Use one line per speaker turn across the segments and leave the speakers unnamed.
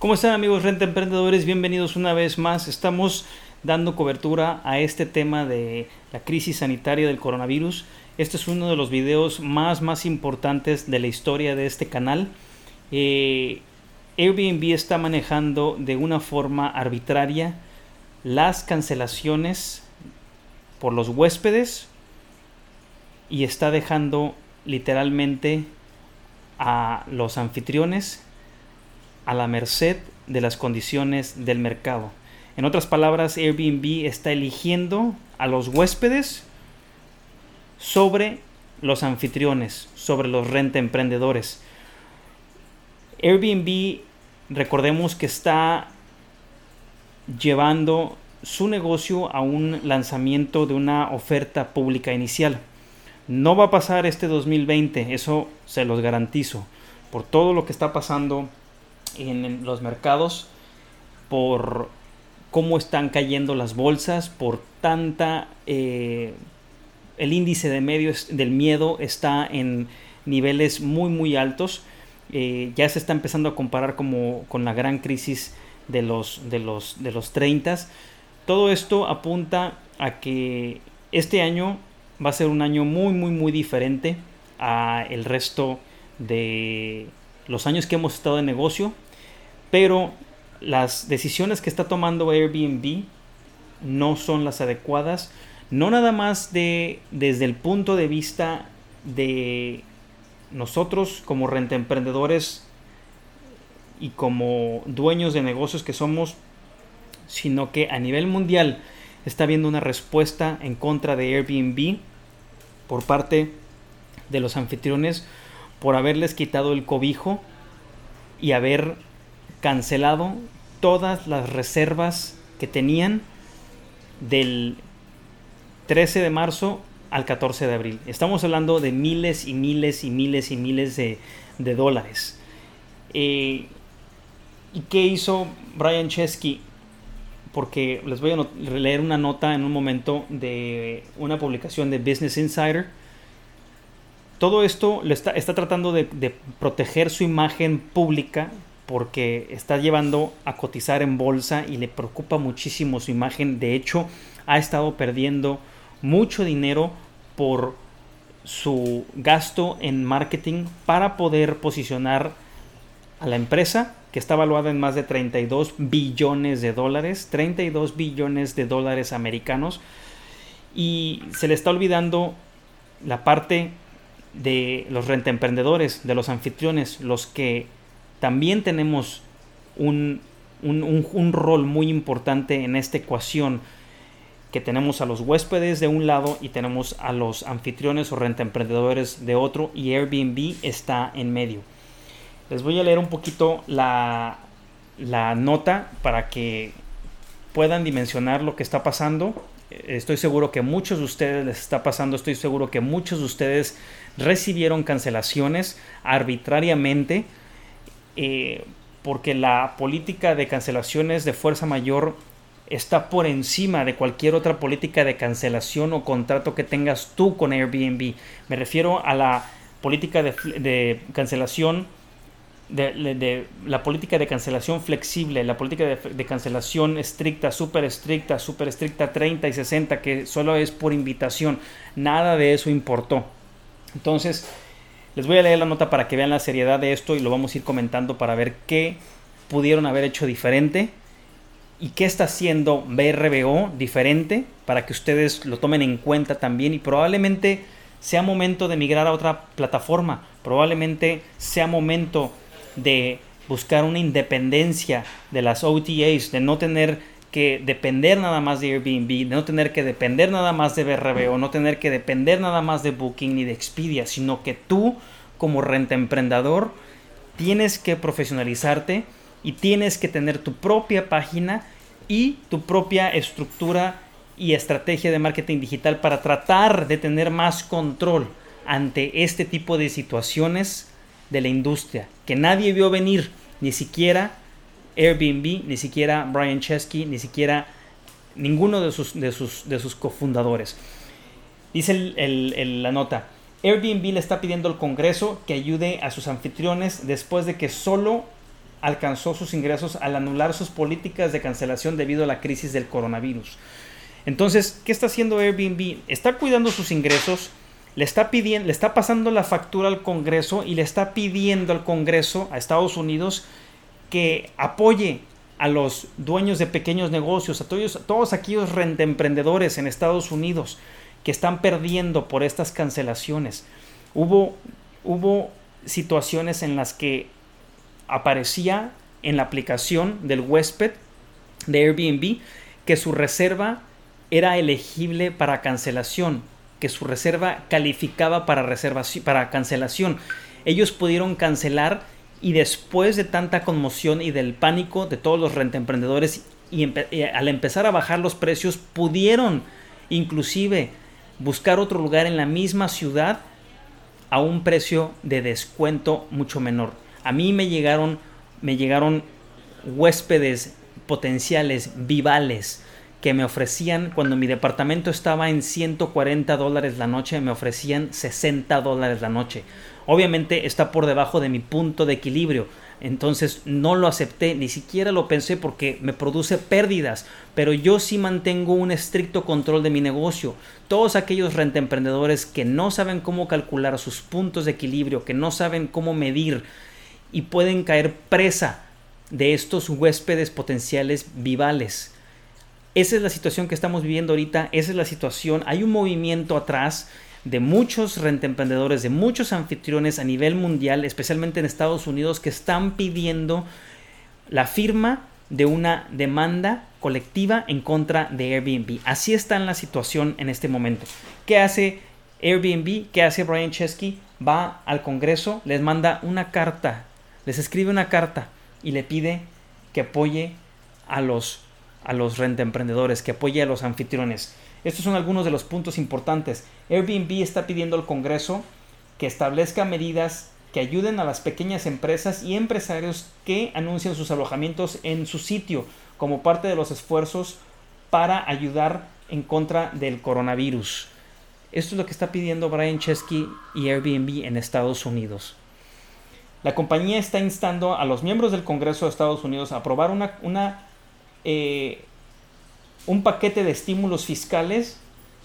¿Cómo están amigos Renta Emprendedores? Bienvenidos una vez más. Estamos dando cobertura a este tema de la crisis sanitaria del coronavirus. Este es uno de los videos más, más importantes de la historia de este canal. Eh, Airbnb está manejando de una forma arbitraria las cancelaciones por los huéspedes y está dejando literalmente a los anfitriones a la merced de las condiciones del mercado. En otras palabras, Airbnb está eligiendo a los huéspedes sobre los anfitriones, sobre los renta emprendedores. Airbnb, recordemos que está llevando su negocio a un lanzamiento de una oferta pública inicial. No va a pasar este 2020, eso se los garantizo, por todo lo que está pasando en, los mercados, por cómo están cayendo las bolsas, por tanta... eh, el índice de medios del miedo está en niveles muy muy altos. Eh, ya se está empezando a comparar como con la gran crisis de los, de los, de los 30. Todo esto apunta a que este año va a ser un año muy muy muy diferente a el resto de los años que hemos estado en negocio. Pero las decisiones que está tomando Airbnb no son las adecuadas. No nada más de desde el punto de vista de nosotros como renta emprendedores y como dueños de negocios que somos, sino que a nivel mundial está habiendo una respuesta en contra de Airbnb por parte de los anfitriones por haberles quitado el cobijo y haber cancelado todas las reservas que tenían del 13 de marzo al 14 de abril. Estamos hablando de miles y miles y miles y miles de, dólares. Eh, ¿Y qué hizo Brian Chesky? Porque les voy a leer una nota en un momento de una publicación de Business Insider. Todo esto le está, está tratando de, de proteger su imagen pública porque está llevando a cotizar en bolsa y le preocupa muchísimo su imagen. De hecho, ha estado perdiendo mucho dinero por su gasto en marketing para poder posicionar a la empresa que está valuada en más de 32 billones de dólares, 32 billones de dólares americanos y se le está olvidando la parte de los rentaemprendedores, de los anfitriones, los que también tenemos un, un- un- rol muy importante en esta ecuación que tenemos a los huéspedes de un lado y tenemos a los anfitriones o rentaemprendedores de otro y Airbnb está en medio. Les voy a leer un poquito la, la nota para que puedan dimensionar lo que está pasando. Estoy seguro que muchos de ustedes les está pasando, estoy seguro que muchos de ustedes recibieron cancelaciones arbitrariamente eh, porque la política de cancelaciones de fuerza mayor está por encima de cualquier otra política de cancelación o contrato que tengas tú con Airbnb. Me refiero a la política de, cancelación de la política de cancelación flexible, la política de, de cancelación estricta, súper estricta, súper estricta 30 y 60, que solo es por invitación. Nada de eso importó. Entonces, les voy a leer la nota para que vean la seriedad de esto y lo vamos a ir comentando para ver qué pudieron haber hecho diferente y qué está haciendo BRBO diferente para que ustedes lo tomen en cuenta también y probablemente sea momento de migrar a otra plataforma, probablemente sea momento de buscar una independencia de las OTAs, de no tener que depender nada más de Airbnb, de no tener que depender nada más de BRBO, no tener que depender nada más de Booking ni de Expedia, sino que tú como renta emprendedor tienes que profesionalizarte y tienes que tener tu propia página y tu propia estructura y estrategia de marketing digital para tratar de tener más control ante este tipo de situaciones de la industria que nadie vio venir, ni siquiera Airbnb, ni siquiera Brian Chesky, ni siquiera ninguno de sus, de sus, de sus cofundadores. Dice la nota, Airbnb le está pidiendo al Congreso que ayude a sus anfitriones después de que solo alcanzó sus ingresos al anular sus políticas de cancelación debido a la crisis del coronavirus. Entonces, ¿qué está haciendo Airbnb? Está cuidando sus ingresos, le está pidiendo, le está pasando la factura al Congreso y le está pidiendo al Congreso, a Estados Unidos, que apoye a los dueños de pequeños negocios, a todos, a todos aquellos emprendedores en Estados Unidos que están perdiendo por estas cancelaciones. Hubo, hubo situaciones en las que aparecía en la aplicación del huésped de Airbnb que su reserva era elegible para cancelación, que su reserva calificaba para, para cancelación. Ellos pudieron cancelar y después de tanta conmoción y del pánico de todos los rentemprendedores y, y al empezar a bajar los precios pudieron inclusive buscar otro lugar en la misma ciudad a un precio de descuento mucho menor. A mí me llegaron, me llegaron huéspedes potenciales, vivales, que me ofrecían, cuando mi departamento estaba en 140 dólares la noche, me ofrecían 60 dólares la noche. Obviamente está por debajo de mi punto de equilibrio. Entonces no lo acepté, ni siquiera lo pensé porque me produce pérdidas, pero yo sí mantengo un estricto control de mi negocio. Todos aquellos rentemprendedores que no saben cómo calcular sus puntos de equilibrio, que no saben cómo medir y pueden caer presa de estos huéspedes potenciales vivales. Esa es la situación que estamos viviendo ahorita, esa es la situación, hay un movimiento atrás de muchos rentemprendedores, de muchos anfitriones a nivel mundial, especialmente en Estados Unidos, que están pidiendo la firma de una demanda colectiva en contra de Airbnb. Así está en la situación en este momento. ¿Qué hace Airbnb? ¿Qué hace Brian Chesky? Va al Congreso, les manda una carta, les escribe una carta y le pide que apoye a los, a los rentemprendedores, que apoye a los anfitriones. Estos son algunos de los puntos importantes. Airbnb está pidiendo al Congreso que establezca medidas que ayuden a las pequeñas empresas y empresarios que anuncian sus alojamientos en su sitio como parte de los esfuerzos para ayudar en contra del coronavirus. Esto es lo que está pidiendo Brian Chesky y Airbnb en Estados Unidos. La compañía está instando a los miembros del Congreso de Estados Unidos a aprobar una, una eh, un paquete de estímulos fiscales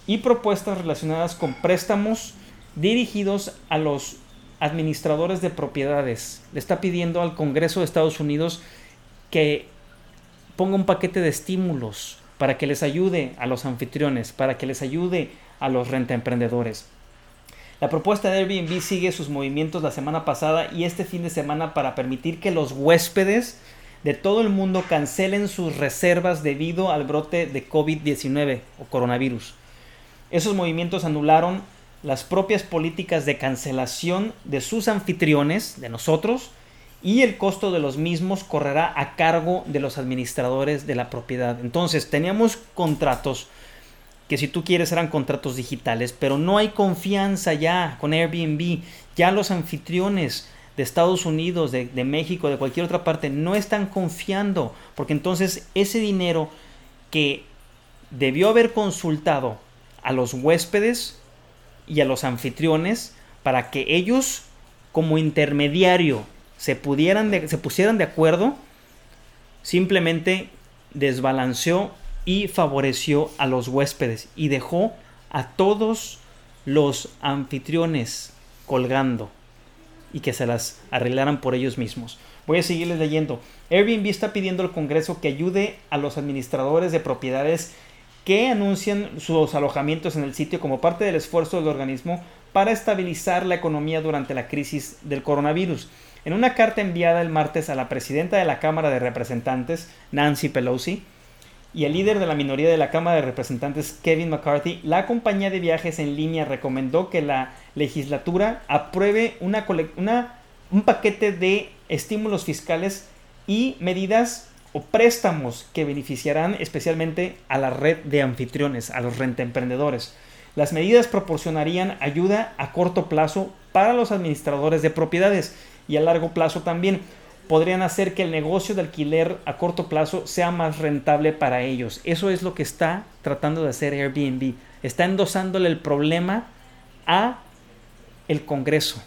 y propuestas relacionadas con préstamos dirigidos a los administradores de propiedades. Le está pidiendo al Congreso de Estados Unidos que ponga un paquete de estímulos para que les ayude a los anfitriones, para que les ayude a los rentaemprendedores. La propuesta de Airbnb sigue sus movimientos la semana pasada y este fin de semana para permitir que los huéspedes de todo el mundo cancelen sus reservas debido al brote de COVID-19 o coronavirus. Esos movimientos anularon las propias políticas de cancelación de sus anfitriones, de nosotros, y el costo de los mismos correrá a cargo de los administradores de la propiedad. Entonces, teníamos contratos que si tú quieres eran contratos digitales, pero no hay confianza ya con Airbnb. Ya los anfitriones de Estados Unidos, de, México, de cualquier otra parte, no están confiando, porque entonces ese dinero que debió haber consultado a los huéspedes y a los anfitriones para que ellos como intermediario se, pudieran se pusieran de acuerdo, simplemente desbalanceó y favoreció a los huéspedes y dejó a todos los anfitriones colgando y que se las arreglaran por ellos mismos. Voy a seguirles leyendo. Airbnb está pidiendo al Congreso que ayude a los administradores de propiedades que anuncian sus alojamientos en el sitio como parte del esfuerzo del organismo para estabilizar la economía durante la crisis del coronavirus. En una carta enviada el martes a la presidenta de la Cámara de Representantes, Nancy Pelosi, y el líder de la minoría de la Cámara de Representantes, Kevin McCarthy, la compañía de viajes en línea recomendó que la legislatura apruebe una, una, un paquete de estímulos fiscales y medidas o préstamos que beneficiarán especialmente a la red de anfitriones, a los rentemprendedores. Las medidas proporcionarían ayuda a corto plazo para los administradores de propiedades y a largo plazo también. Podrían hacer que el negocio de alquiler a corto plazo sea más rentable para ellos. Eso es lo que está tratando de hacer Airbnb. Está endosándole el problema a el Congreso.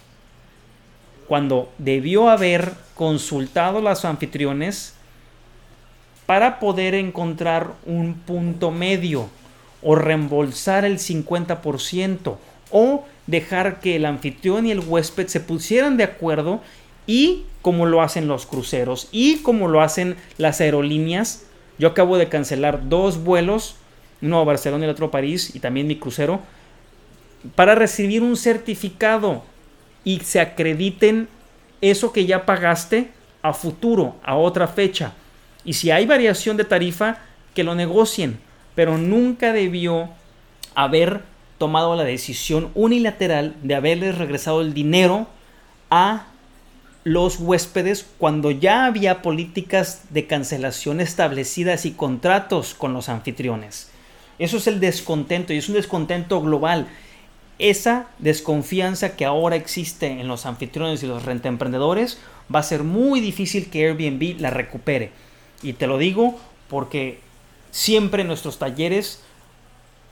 Cuando debió haber consultado a los anfitriones para poder encontrar un punto medio o reembolsar el 50% o dejar que el anfitrión y el huésped se pusieran de acuerdo y como lo hacen los cruceros y como lo hacen las aerolíneas. Yo acabo de cancelar dos vuelos, uno a Barcelona y el otro a París y también mi crucero, para recibir un certificado y se acrediten eso que ya pagaste a futuro, a otra fecha. Y si hay variación de tarifa, que lo negocien. Pero nunca debió haber tomado la decisión unilateral de haberles regresado el dinero a los huéspedes cuando ya había políticas de cancelación establecidas y contratos con los anfitriones. Eso es el descontento y es un descontento global. Esa desconfianza que ahora existe en los anfitriones y los rentemprendedores va a ser muy difícil que Airbnb la recupere. Y te lo digo porque siempre en nuestros talleres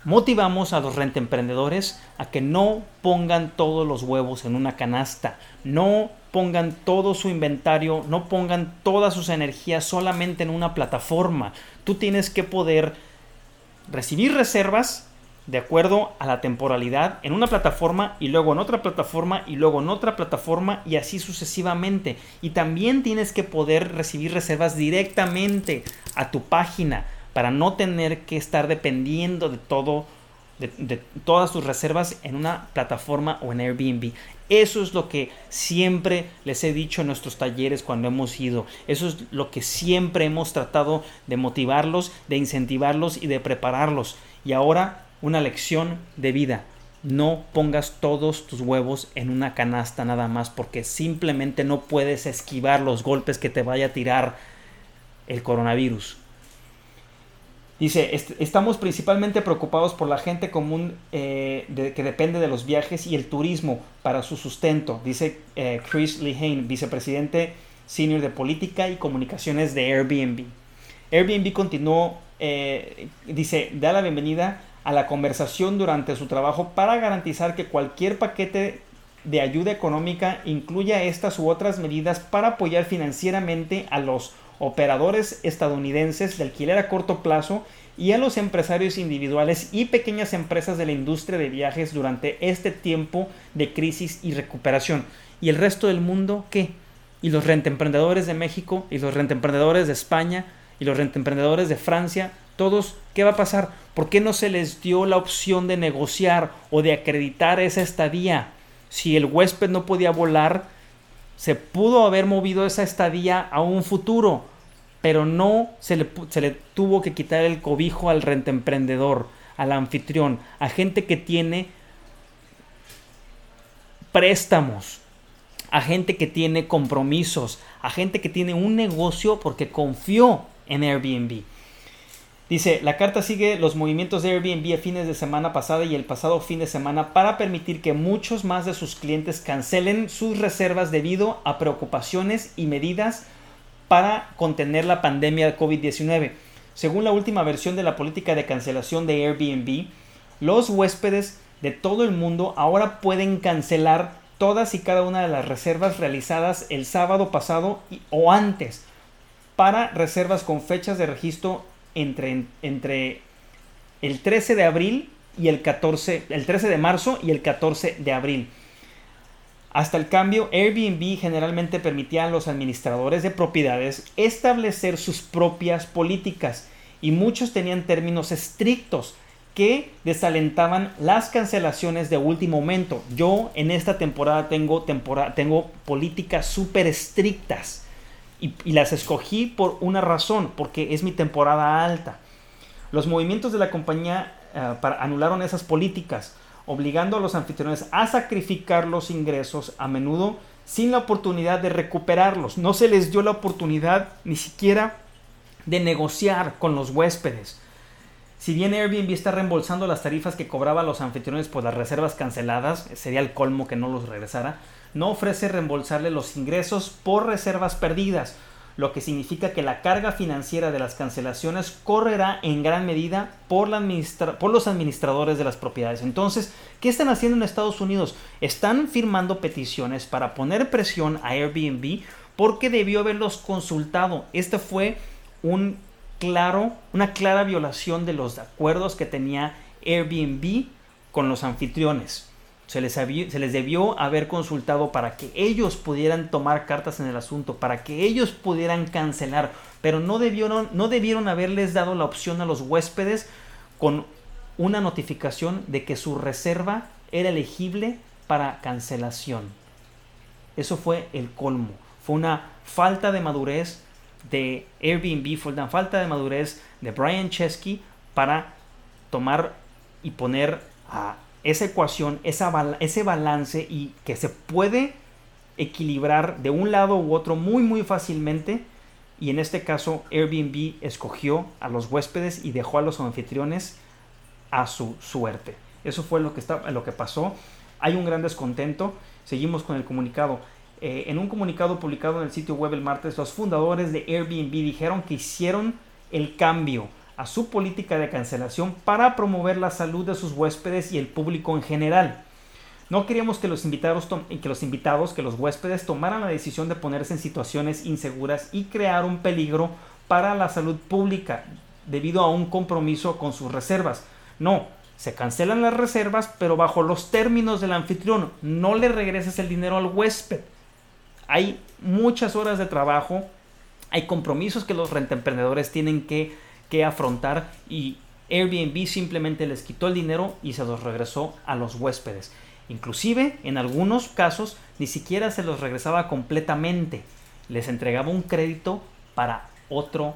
motivamos a los rentemprendedores a que no pongan todos los huevos en una canasta, no pongan todo su inventario, no pongan todas sus energías solamente en una plataforma. Tú tienes que poder recibir reservas de acuerdo a la temporalidad en una plataforma y luego en otra plataforma y luego en otra plataforma y así sucesivamente. Y también tienes que poder recibir reservas directamente a tu página para no tener que estar dependiendo de todo de, todas tus reservas en una plataforma o en Airbnb. Eso es lo que siempre les he dicho en nuestros talleres cuando hemos ido. Eso es lo que siempre hemos tratado de motivarlos, de incentivarlos y de prepararlos. Y ahora una lección de vida. No pongas todos tus huevos en una canasta nada más porque simplemente no puedes esquivar los golpes que te vaya a tirar el coronavirus. Dice, estamos principalmente preocupados por la gente común eh, que depende de los viajes y el turismo para su sustento, dice eh, Chris Lehane, vicepresidente senior de política y comunicaciones de Airbnb. Airbnb continuó, eh, dice, da la bienvenida a la conversación durante su trabajo para garantizar que cualquier paquete de ayuda económica incluya estas u otras medidas para apoyar financieramente a los operadores estadounidenses de alquiler a corto plazo y a los empresarios individuales y pequeñas empresas de la industria de viajes durante este tiempo de crisis y recuperación. ¿Y el resto del mundo qué? ¿Y los rentemprendedores de México? ¿Y los rentemprendedores de España? ¿Y los rentemprendedores de Francia? Todos, ¿qué va a pasar? ¿Por qué no se les dio la opción de negociar o de acreditar esa estadía? Si el huésped no podía volar, se pudo haber movido esa estadía a un futuro, pero no se le, se le tuvo que quitar el cobijo al rentemprendedor, al anfitrión, a gente que tiene préstamos, a gente que tiene compromisos, a gente que tiene un negocio porque confió en Airbnb. Dice, la carta sigue los movimientos de Airbnb a fines de semana pasada y el pasado fin de semana para permitir que muchos más de sus clientes cancelen sus reservas debido a preocupaciones y medidas para contener la pandemia de COVID-19. Según la última versión de la política de cancelación de Airbnb, los huéspedes de todo el mundo ahora pueden cancelar todas y cada una de las reservas realizadas el sábado pasado o antes para reservas con fechas de registro entre, entre el 13 de abril y el 14, el 13 de marzo y el 14 de abril. Hasta el cambio, Airbnb generalmente permitía a los administradores de propiedades establecer sus propias políticas y muchos tenían términos estrictos que desalentaban las cancelaciones de último momento. Yo en esta temporada tengo, temporada, tengo políticas súper estrictas y, las escogí por una razón, porque es mi temporada alta. Los movimientos de la compañía eh, anularon esas políticas, obligando a los anfitriones a sacrificar los ingresos a menudo sin la oportunidad de recuperarlos. No se les dio la oportunidad ni siquiera de negociar con los huéspedes. Si bien Airbnb está reembolsando las tarifas que cobraba a los anfitriones por las reservas canceladas, sería el colmo que no los regresara, no ofrece reembolsarle los ingresos por reservas perdidas, lo que significa que la carga financiera de las cancelaciones correrá en gran medida por, por, los administradores de las propiedades. Entonces, ¿qué están haciendo en Estados Unidos? Están firmando peticiones para poner presión a Airbnb porque debió haberlos consultado. Este fue un claro, una clara violación de los acuerdos que tenía Airbnb con los anfitriones. Se les, se les, debió haber consultado para que ellos pudieran tomar cartas en el asunto, para que ellos pudieran cancelar, pero no debieron, no debieron haberles dado la opción a los huéspedes con una notificación de que su reserva era elegible para cancelación. Eso fue el colmo. Fue una falta de madurez de Airbnb, fue una falta de madurez de Brian Chesky para tomar y poner a esa ecuación, ese balance y que se puede equilibrar de un lado u otro muy muy fácilmente y en este caso Airbnb escogió a los huéspedes y dejó a los anfitriones a su suerte. Eso fue lo que, está, lo que pasó. Hay un gran descontento. Seguimos con el comunicado. Eh, en un comunicado publicado en el sitio web el martes, los fundadores de Airbnb dijeron que hicieron el cambio a su política de cancelación para promover la salud de sus huéspedes y el público en general. No queríamos que los invitados, que los, invitados, que los huéspedes tomaran la decisión de ponerse en situaciones inseguras y crear un peligro para la salud pública debido a un compromiso con sus reservas. No, se cancelan las reservas, pero bajo los términos del anfitrión. No le regreses el dinero al huésped hay muchas horas de trabajo, hay compromisos que los rentemprendedores tienen que, que afrontar y Airbnb simplemente les quitó el dinero y se los regresó a los huéspedes. Inclusive, en algunos casos, ni siquiera se los regresaba completamente. Les entregaba un crédito para otro,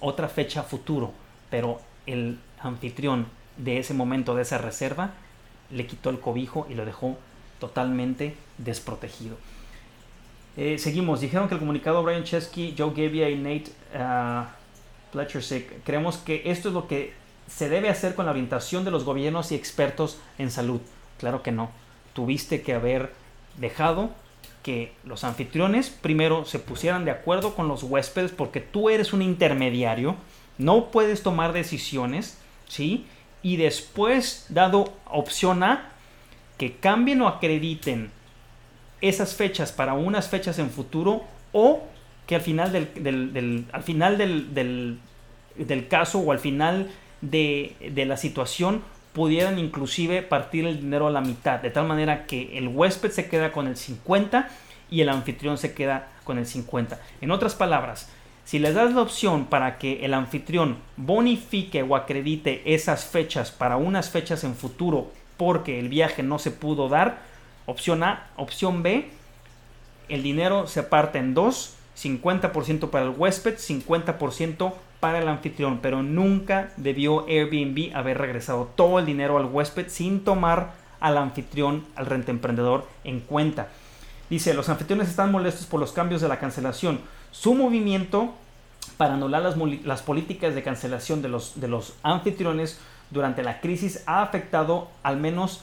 otra fecha futuro. Pero el anfitrión de ese momento, de esa reserva, le quitó el cobijo y lo dejó totalmente desprotegido. Eh, seguimos, dijeron que el comunicado Brian Chesky, Joe Gebbia y Nate uh, creemos que esto es lo que se debe hacer con la orientación de los gobiernos y expertos en salud. Claro que no. Tuviste que haber dejado que los anfitriones primero se pusieran de acuerdo con los huéspedes porque tú eres un intermediario, no puedes tomar decisiones, ¿sí? Y después, dado opción A, que cambien o acrediten esas fechas para unas fechas en futuro o que al final del, al final del, caso o al final de, de, la situación pudieran inclusive partir el dinero a la mitad, de tal manera que el huésped se queda con el 50 y el anfitrión se queda con el 50. En otras palabras, si les das la opción para que el anfitrión bonifique o acredite esas fechas para unas fechas en futuro porque el viaje no se pudo dar, Opción A. Opción B. El dinero se parte en dos. 50% para el huésped, 50% para el anfitrión. Pero nunca debió Airbnb haber regresado todo el dinero al huésped sin tomar al anfitrión, al rente emprendedor en cuenta. Dice, los anfitriones están molestos por los cambios de la cancelación. Su movimiento para anular las, las políticas de cancelación de los, de los anfitriones durante la crisis ha afectado al menos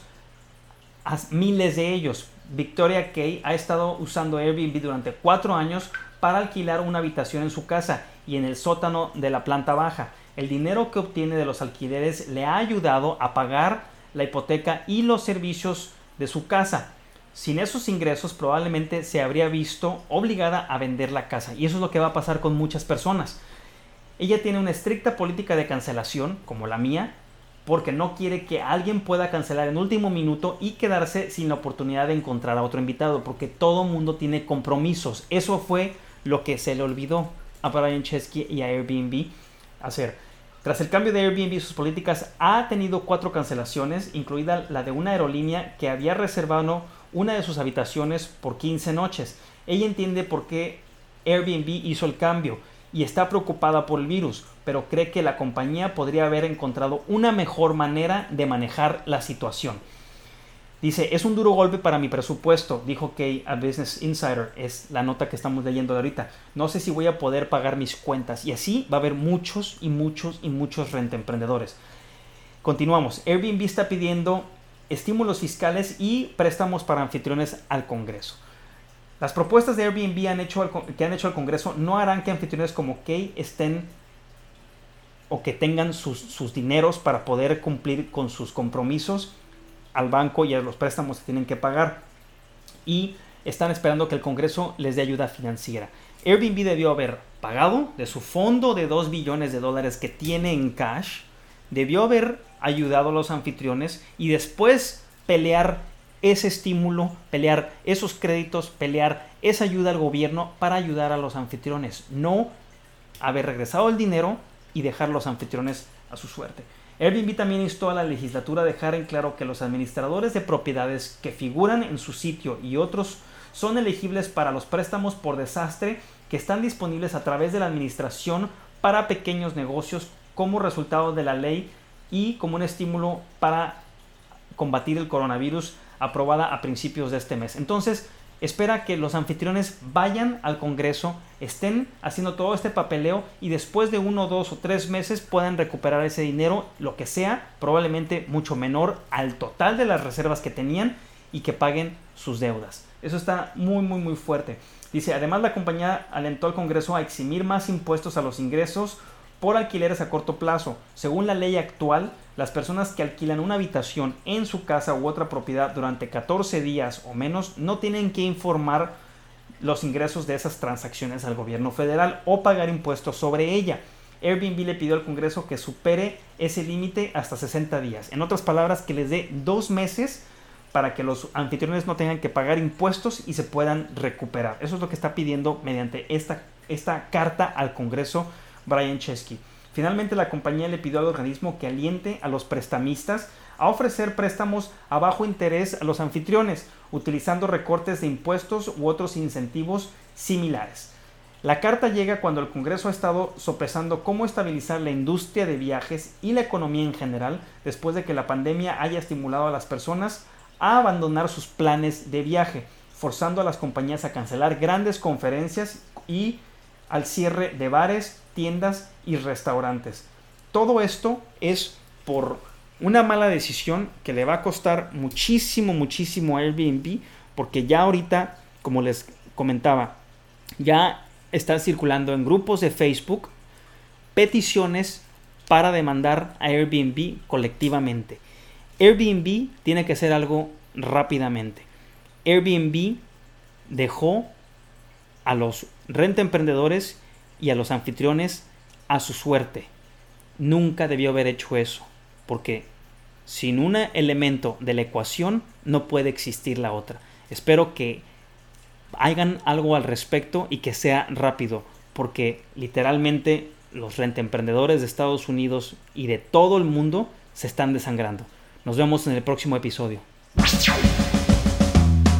miles de ellos. Victoria Kay ha estado usando Airbnb durante cuatro años para alquilar una habitación en su casa y en el sótano de la planta baja. El dinero que obtiene de los alquileres le ha ayudado a pagar la hipoteca y los servicios de su casa. Sin esos ingresos probablemente se habría visto obligada a vender la casa y eso es lo que va a pasar con muchas personas. Ella tiene una estricta política de cancelación, como la mía, porque no quiere que alguien pueda cancelar en último minuto y quedarse sin la oportunidad de encontrar a otro invitado, porque todo mundo tiene compromisos. Eso fue lo que se le olvidó a Brian Chesky y a Airbnb hacer. Tras el cambio de Airbnb y sus políticas, ha tenido cuatro cancelaciones, incluida la de una aerolínea que había reservado una de sus habitaciones por 15 noches. Ella entiende por qué Airbnb hizo el cambio y está preocupada por el virus, pero cree que la compañía podría haber encontrado una mejor manera de manejar la situación. Dice, es un duro golpe para mi presupuesto, dijo Kay a Business Insider, es la nota que estamos leyendo de ahorita. No sé si voy a poder pagar mis cuentas. Y así va a haber muchos y muchos y muchos renta emprendedores. Continuamos. Airbnb está pidiendo estímulos fiscales y préstamos para anfitriones al Congreso. Las propuestas de Airbnb han hecho que han hecho al Congreso no harán que anfitriones como Kay estén o que tengan sus, sus dineros para poder cumplir con sus compromisos al banco y a los préstamos que tienen que pagar. Y están esperando que el Congreso les dé ayuda financiera. Airbnb debió haber pagado de su fondo de 2 billones de dólares que tiene en cash, debió haber ayudado a los anfitriones y después pelear ese estímulo, pelear esos créditos, pelear esa ayuda al gobierno para ayudar a los anfitriones, no haber regresado el dinero y dejar a los anfitriones a su suerte. Airbnb también instó a la legislatura a dejar en claro que los administradores de propiedades que figuran en su sitio y otros son elegibles para los préstamos por desastre que están disponibles a través de la administración para pequeños negocios como resultado de la ley y como un estímulo para combatir el coronavirus aprobada a principios de este mes. Entonces, espera que los anfitriones vayan al Congreso, estén haciendo todo este papeleo y después de uno, dos o tres meses puedan recuperar ese dinero, lo que sea, probablemente mucho menor al total de las reservas que tenían y que paguen sus deudas. Eso está muy, muy, muy fuerte. Dice, además la compañía alentó al Congreso a eximir más impuestos a los ingresos por alquileres a corto plazo. Según la ley actual, las personas que alquilan una habitación en su casa u otra propiedad durante 14 días o menos no tienen que informar los ingresos de esas transacciones al gobierno federal o pagar impuestos sobre ella. Airbnb le pidió al Congreso que supere ese límite hasta 60 días. En otras palabras, que les dé dos meses para que los anfitriones no tengan que pagar impuestos y se puedan recuperar. Eso es lo que está pidiendo mediante esta, esta carta al Congreso Brian Chesky. Finalmente, la compañía le pidió al organismo que aliente a los prestamistas a ofrecer préstamos a bajo interés a los anfitriones, utilizando recortes de impuestos u otros incentivos similares. La carta llega cuando el Congreso ha estado sopesando cómo estabilizar la industria de viajes y la economía en general después de que la pandemia haya estimulado a las personas a abandonar sus planes de viaje, forzando a las compañías a cancelar grandes conferencias y al cierre de bares, tiendas y restaurantes. Todo esto es por una mala decisión que le va a costar muchísimo, muchísimo a Airbnb, porque ya ahorita, como les comentaba, ya están circulando en grupos de Facebook peticiones para demandar a Airbnb colectivamente. Airbnb tiene que hacer algo rápidamente. Airbnb dejó a los renta emprendedores y a los anfitriones a su suerte. Nunca debió haber hecho eso, porque sin un elemento de la ecuación no puede existir la otra. Espero que hagan algo al respecto y que sea rápido, porque literalmente los renta emprendedores de Estados Unidos y de todo el mundo se están desangrando. Nos vemos en el próximo episodio.